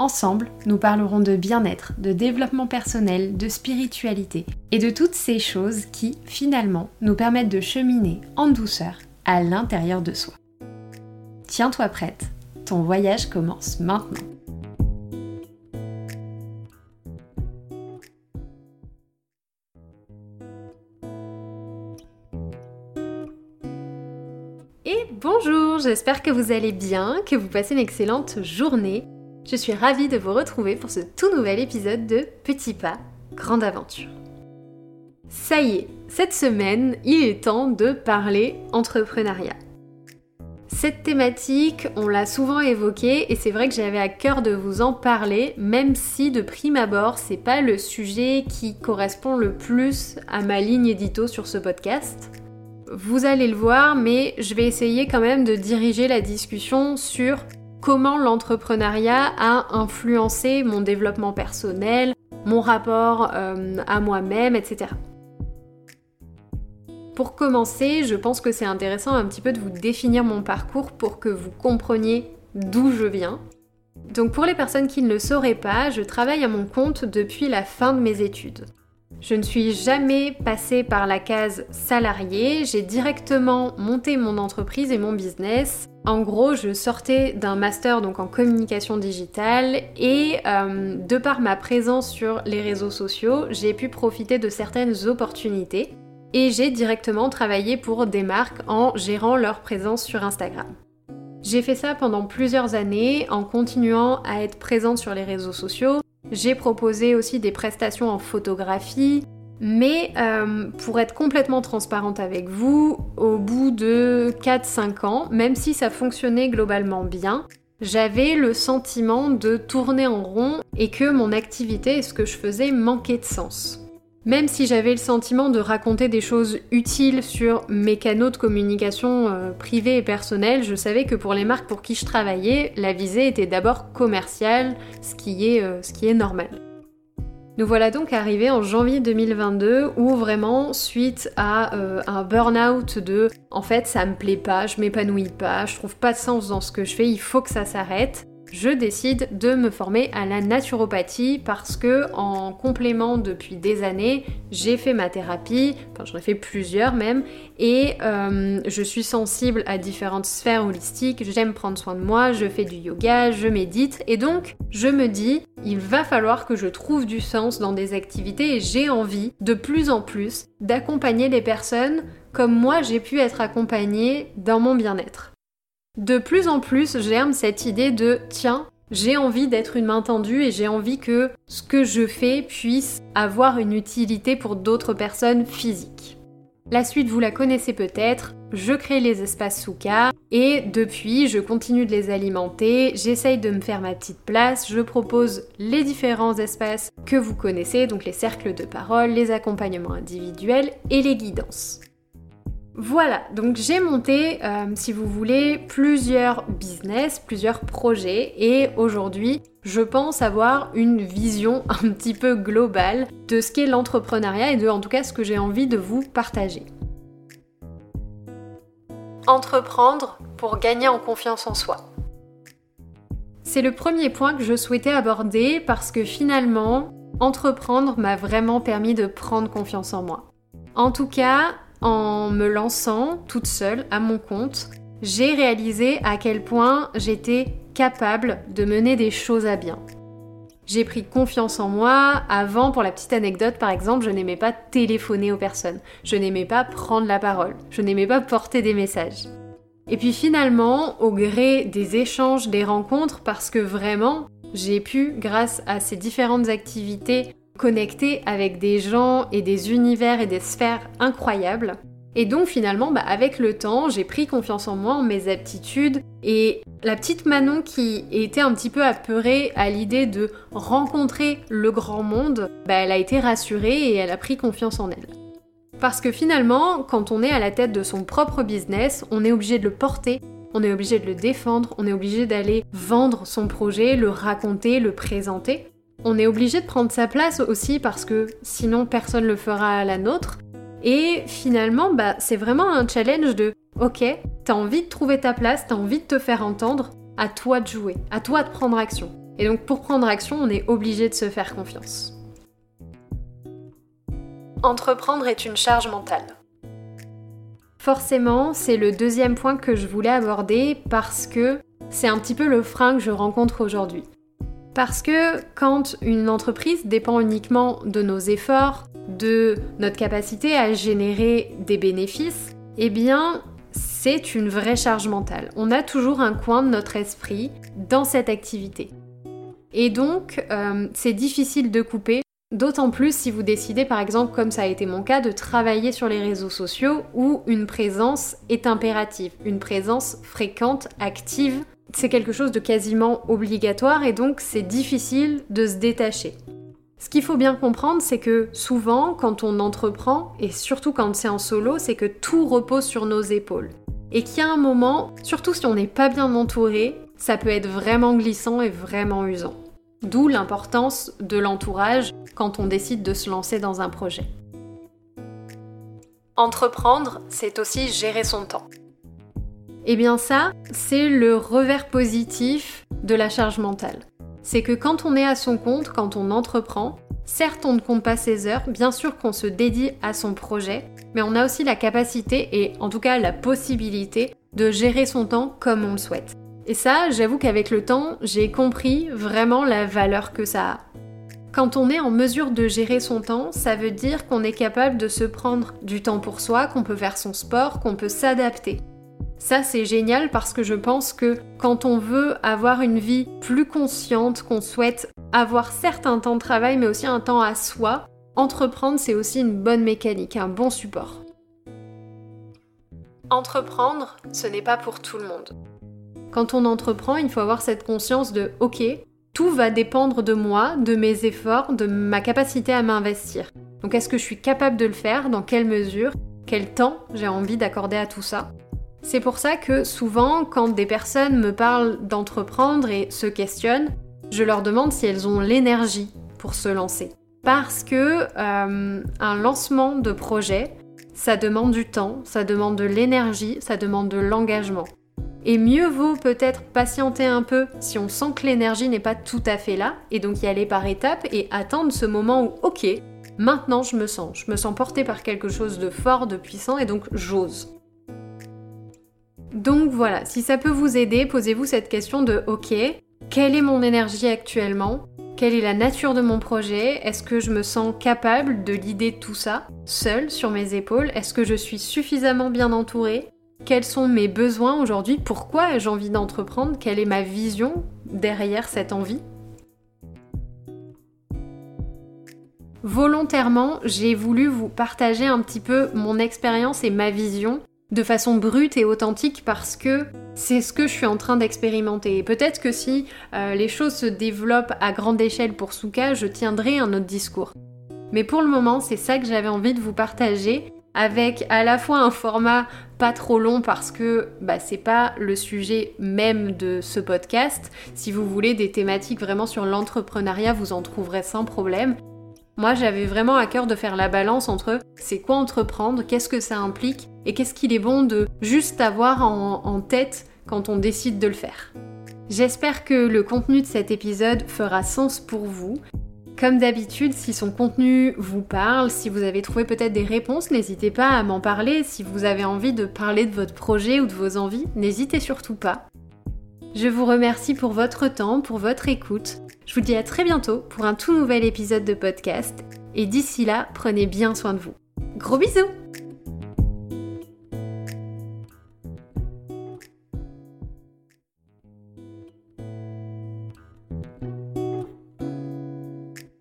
Ensemble, nous parlerons de bien-être, de développement personnel, de spiritualité et de toutes ces choses qui, finalement, nous permettent de cheminer en douceur à l'intérieur de soi. Tiens-toi prête, ton voyage commence maintenant. Et bonjour, j'espère que vous allez bien, que vous passez une excellente journée. Je suis ravie de vous retrouver pour ce tout nouvel épisode de Petit pas, grande aventure. Ça y est, cette semaine, il est temps de parler entrepreneuriat. Cette thématique, on l'a souvent évoquée et c'est vrai que j'avais à cœur de vous en parler, même si de prime abord, c'est pas le sujet qui correspond le plus à ma ligne édito sur ce podcast. Vous allez le voir, mais je vais essayer quand même de diriger la discussion sur comment l'entrepreneuriat a influencé mon développement personnel, mon rapport euh, à moi-même, etc. Pour commencer, je pense que c'est intéressant un petit peu de vous définir mon parcours pour que vous compreniez d'où je viens. Donc pour les personnes qui ne le sauraient pas, je travaille à mon compte depuis la fin de mes études. Je ne suis jamais passée par la case salarié, j'ai directement monté mon entreprise et mon business. En gros, je sortais d'un master donc en communication digitale et euh, de par ma présence sur les réseaux sociaux, j'ai pu profiter de certaines opportunités et j'ai directement travaillé pour des marques en gérant leur présence sur Instagram. J'ai fait ça pendant plusieurs années en continuant à être présente sur les réseaux sociaux, j'ai proposé aussi des prestations en photographie, mais euh, pour être complètement transparente avec vous, au bout de 4-5 ans, même si ça fonctionnait globalement bien, j'avais le sentiment de tourner en rond et que mon activité et ce que je faisais manquait de sens. Même si j'avais le sentiment de raconter des choses utiles sur mes canaux de communication euh, privés et personnels, je savais que pour les marques pour qui je travaillais, la visée était d'abord commerciale, ce qui est, euh, normal. Nous voilà donc arrivés en janvier 2022 où vraiment suite à euh, un burn-out de en fait ça me plaît pas, je m'épanouis pas, je trouve pas de sens dans ce que je fais, il faut que ça s'arrête je décide de me former à la naturopathie parce que en complément depuis des années, j'ai fait ma thérapie, enfin j'en ai fait plusieurs même, et euh, je suis sensible à différentes sphères holistiques, j'aime prendre soin de moi, je fais du yoga, je médite, et donc je me dis, il va falloir que je trouve du sens dans des activités et j'ai envie de plus en plus d'accompagner les personnes comme moi j'ai pu être accompagnée dans mon bien-être. De plus en plus germe cette idée de tiens, j'ai envie d'être une main tendue et j'ai envie que ce que je fais puisse avoir une utilité pour d'autres personnes physiques. La suite, vous la connaissez peut-être, je crée les espaces Souka et depuis, je continue de les alimenter, j'essaye de me faire ma petite place, je propose les différents espaces que vous connaissez, donc les cercles de parole, les accompagnements individuels et les guidances. Voilà, donc j'ai monté, euh, si vous voulez, plusieurs business, plusieurs projets et aujourd'hui, je pense avoir une vision un petit peu globale de ce qu'est l'entrepreneuriat et de en tout cas ce que j'ai envie de vous partager. Entreprendre pour gagner en confiance en soi. C'est le premier point que je souhaitais aborder parce que finalement, entreprendre m'a vraiment permis de prendre confiance en moi. En tout cas, en me lançant toute seule à mon compte, j'ai réalisé à quel point j'étais capable de mener des choses à bien. J'ai pris confiance en moi. Avant, pour la petite anecdote, par exemple, je n'aimais pas téléphoner aux personnes. Je n'aimais pas prendre la parole. Je n'aimais pas porter des messages. Et puis finalement, au gré des échanges, des rencontres, parce que vraiment, j'ai pu, grâce à ces différentes activités, connecter avec des gens et des univers et des sphères incroyables. Et donc finalement, bah, avec le temps, j'ai pris confiance en moi, en mes aptitudes, et la petite Manon qui était un petit peu apeurée à l'idée de rencontrer le grand monde, bah, elle a été rassurée et elle a pris confiance en elle. Parce que finalement, quand on est à la tête de son propre business, on est obligé de le porter, on est obligé de le défendre, on est obligé d'aller vendre son projet, le raconter, le présenter. On est obligé de prendre sa place aussi parce que sinon personne ne le fera à la nôtre. Et finalement, bah, c'est vraiment un challenge de ok, t'as envie de trouver ta place, t'as envie de te faire entendre, à toi de jouer, à toi de prendre action. Et donc pour prendre action, on est obligé de se faire confiance. Entreprendre est une charge mentale. Forcément, c'est le deuxième point que je voulais aborder parce que c'est un petit peu le frein que je rencontre aujourd'hui. Parce que quand une entreprise dépend uniquement de nos efforts, de notre capacité à générer des bénéfices, eh bien, c'est une vraie charge mentale. On a toujours un coin de notre esprit dans cette activité. Et donc, euh, c'est difficile de couper, d'autant plus si vous décidez, par exemple, comme ça a été mon cas, de travailler sur les réseaux sociaux où une présence est impérative, une présence fréquente, active. C'est quelque chose de quasiment obligatoire et donc c'est difficile de se détacher. Ce qu'il faut bien comprendre, c'est que souvent, quand on entreprend, et surtout quand c'est en solo, c'est que tout repose sur nos épaules. Et qu'il y a un moment, surtout si on n'est pas bien entouré, ça peut être vraiment glissant et vraiment usant. D'où l'importance de l'entourage quand on décide de se lancer dans un projet. Entreprendre, c'est aussi gérer son temps. Et eh bien ça, c'est le revers positif de la charge mentale. C'est que quand on est à son compte, quand on entreprend, certes on ne compte pas ses heures, bien sûr qu'on se dédie à son projet, mais on a aussi la capacité et en tout cas la possibilité de gérer son temps comme on le souhaite. Et ça, j'avoue qu'avec le temps, j'ai compris vraiment la valeur que ça a. Quand on est en mesure de gérer son temps, ça veut dire qu'on est capable de se prendre du temps pour soi, qu'on peut faire son sport, qu'on peut s'adapter. Ça, c'est génial parce que je pense que quand on veut avoir une vie plus consciente, qu'on souhaite avoir certes un temps de travail, mais aussi un temps à soi, entreprendre, c'est aussi une bonne mécanique, un bon support. Entreprendre, ce n'est pas pour tout le monde. Quand on entreprend, il faut avoir cette conscience de OK, tout va dépendre de moi, de mes efforts, de ma capacité à m'investir. Donc est-ce que je suis capable de le faire? Dans quelle mesure? Quel temps j'ai envie d'accorder à tout ça? C'est pour ça que souvent, quand des personnes me parlent d'entreprendre et se questionnent, je leur demande si elles ont l'énergie pour se lancer. Parce que euh, un lancement de projet, ça demande du temps, ça demande de l'énergie, ça demande de l'engagement. Et mieux vaut peut-être patienter un peu si on sent que l'énergie n'est pas tout à fait là, et donc y aller par étapes et attendre ce moment où, ok, maintenant je me sens, je me sens porté par quelque chose de fort, de puissant, et donc j'ose. Donc voilà, si ça peut vous aider, posez-vous cette question de, ok, quelle est mon énergie actuellement? Quelle est la nature de mon projet? Est-ce que je me sens capable de l'idée tout ça, seul sur mes épaules? Est-ce que je suis suffisamment bien entourée? Quels sont mes besoins aujourd'hui, pourquoi ai-je envie d'entreprendre, quelle est ma vision derrière cette envie? Volontairement, j'ai voulu vous partager un petit peu mon expérience et ma vision de façon brute et authentique parce que c'est ce que je suis en train d'expérimenter. Et peut-être que si euh, les choses se développent à grande échelle pour Souka, je tiendrai un autre discours. Mais pour le moment, c'est ça que j'avais envie de vous partager avec à la fois un format pas trop long parce que bah, c'est pas le sujet même de ce podcast. Si vous voulez des thématiques vraiment sur l'entrepreneuriat, vous en trouverez sans problème. Moi, j'avais vraiment à cœur de faire la balance entre c'est quoi entreprendre, qu'est-ce que ça implique et qu'est-ce qu'il est bon de juste avoir en tête quand on décide de le faire. J'espère que le contenu de cet épisode fera sens pour vous comme d'habitude, si son contenu vous parle, si vous avez trouvé peut-être des réponses, n'hésitez pas à m'en parler. Si vous avez envie de parler de votre projet ou de vos envies, n'hésitez surtout pas. Je vous remercie pour votre temps, pour votre écoute. Je vous dis à très bientôt pour un tout nouvel épisode de podcast. Et d'ici là, prenez bien soin de vous. Gros bisous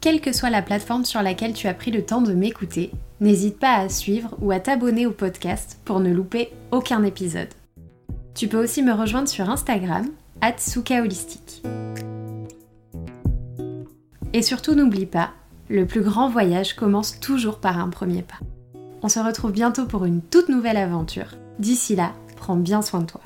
Quelle que soit la plateforme sur laquelle tu as pris le temps de m'écouter, n'hésite pas à suivre ou à t'abonner au podcast pour ne louper aucun épisode. Tu peux aussi me rejoindre sur Instagram, Holistique. Et surtout n'oublie pas, le plus grand voyage commence toujours par un premier pas. On se retrouve bientôt pour une toute nouvelle aventure. D'ici là, prends bien soin de toi.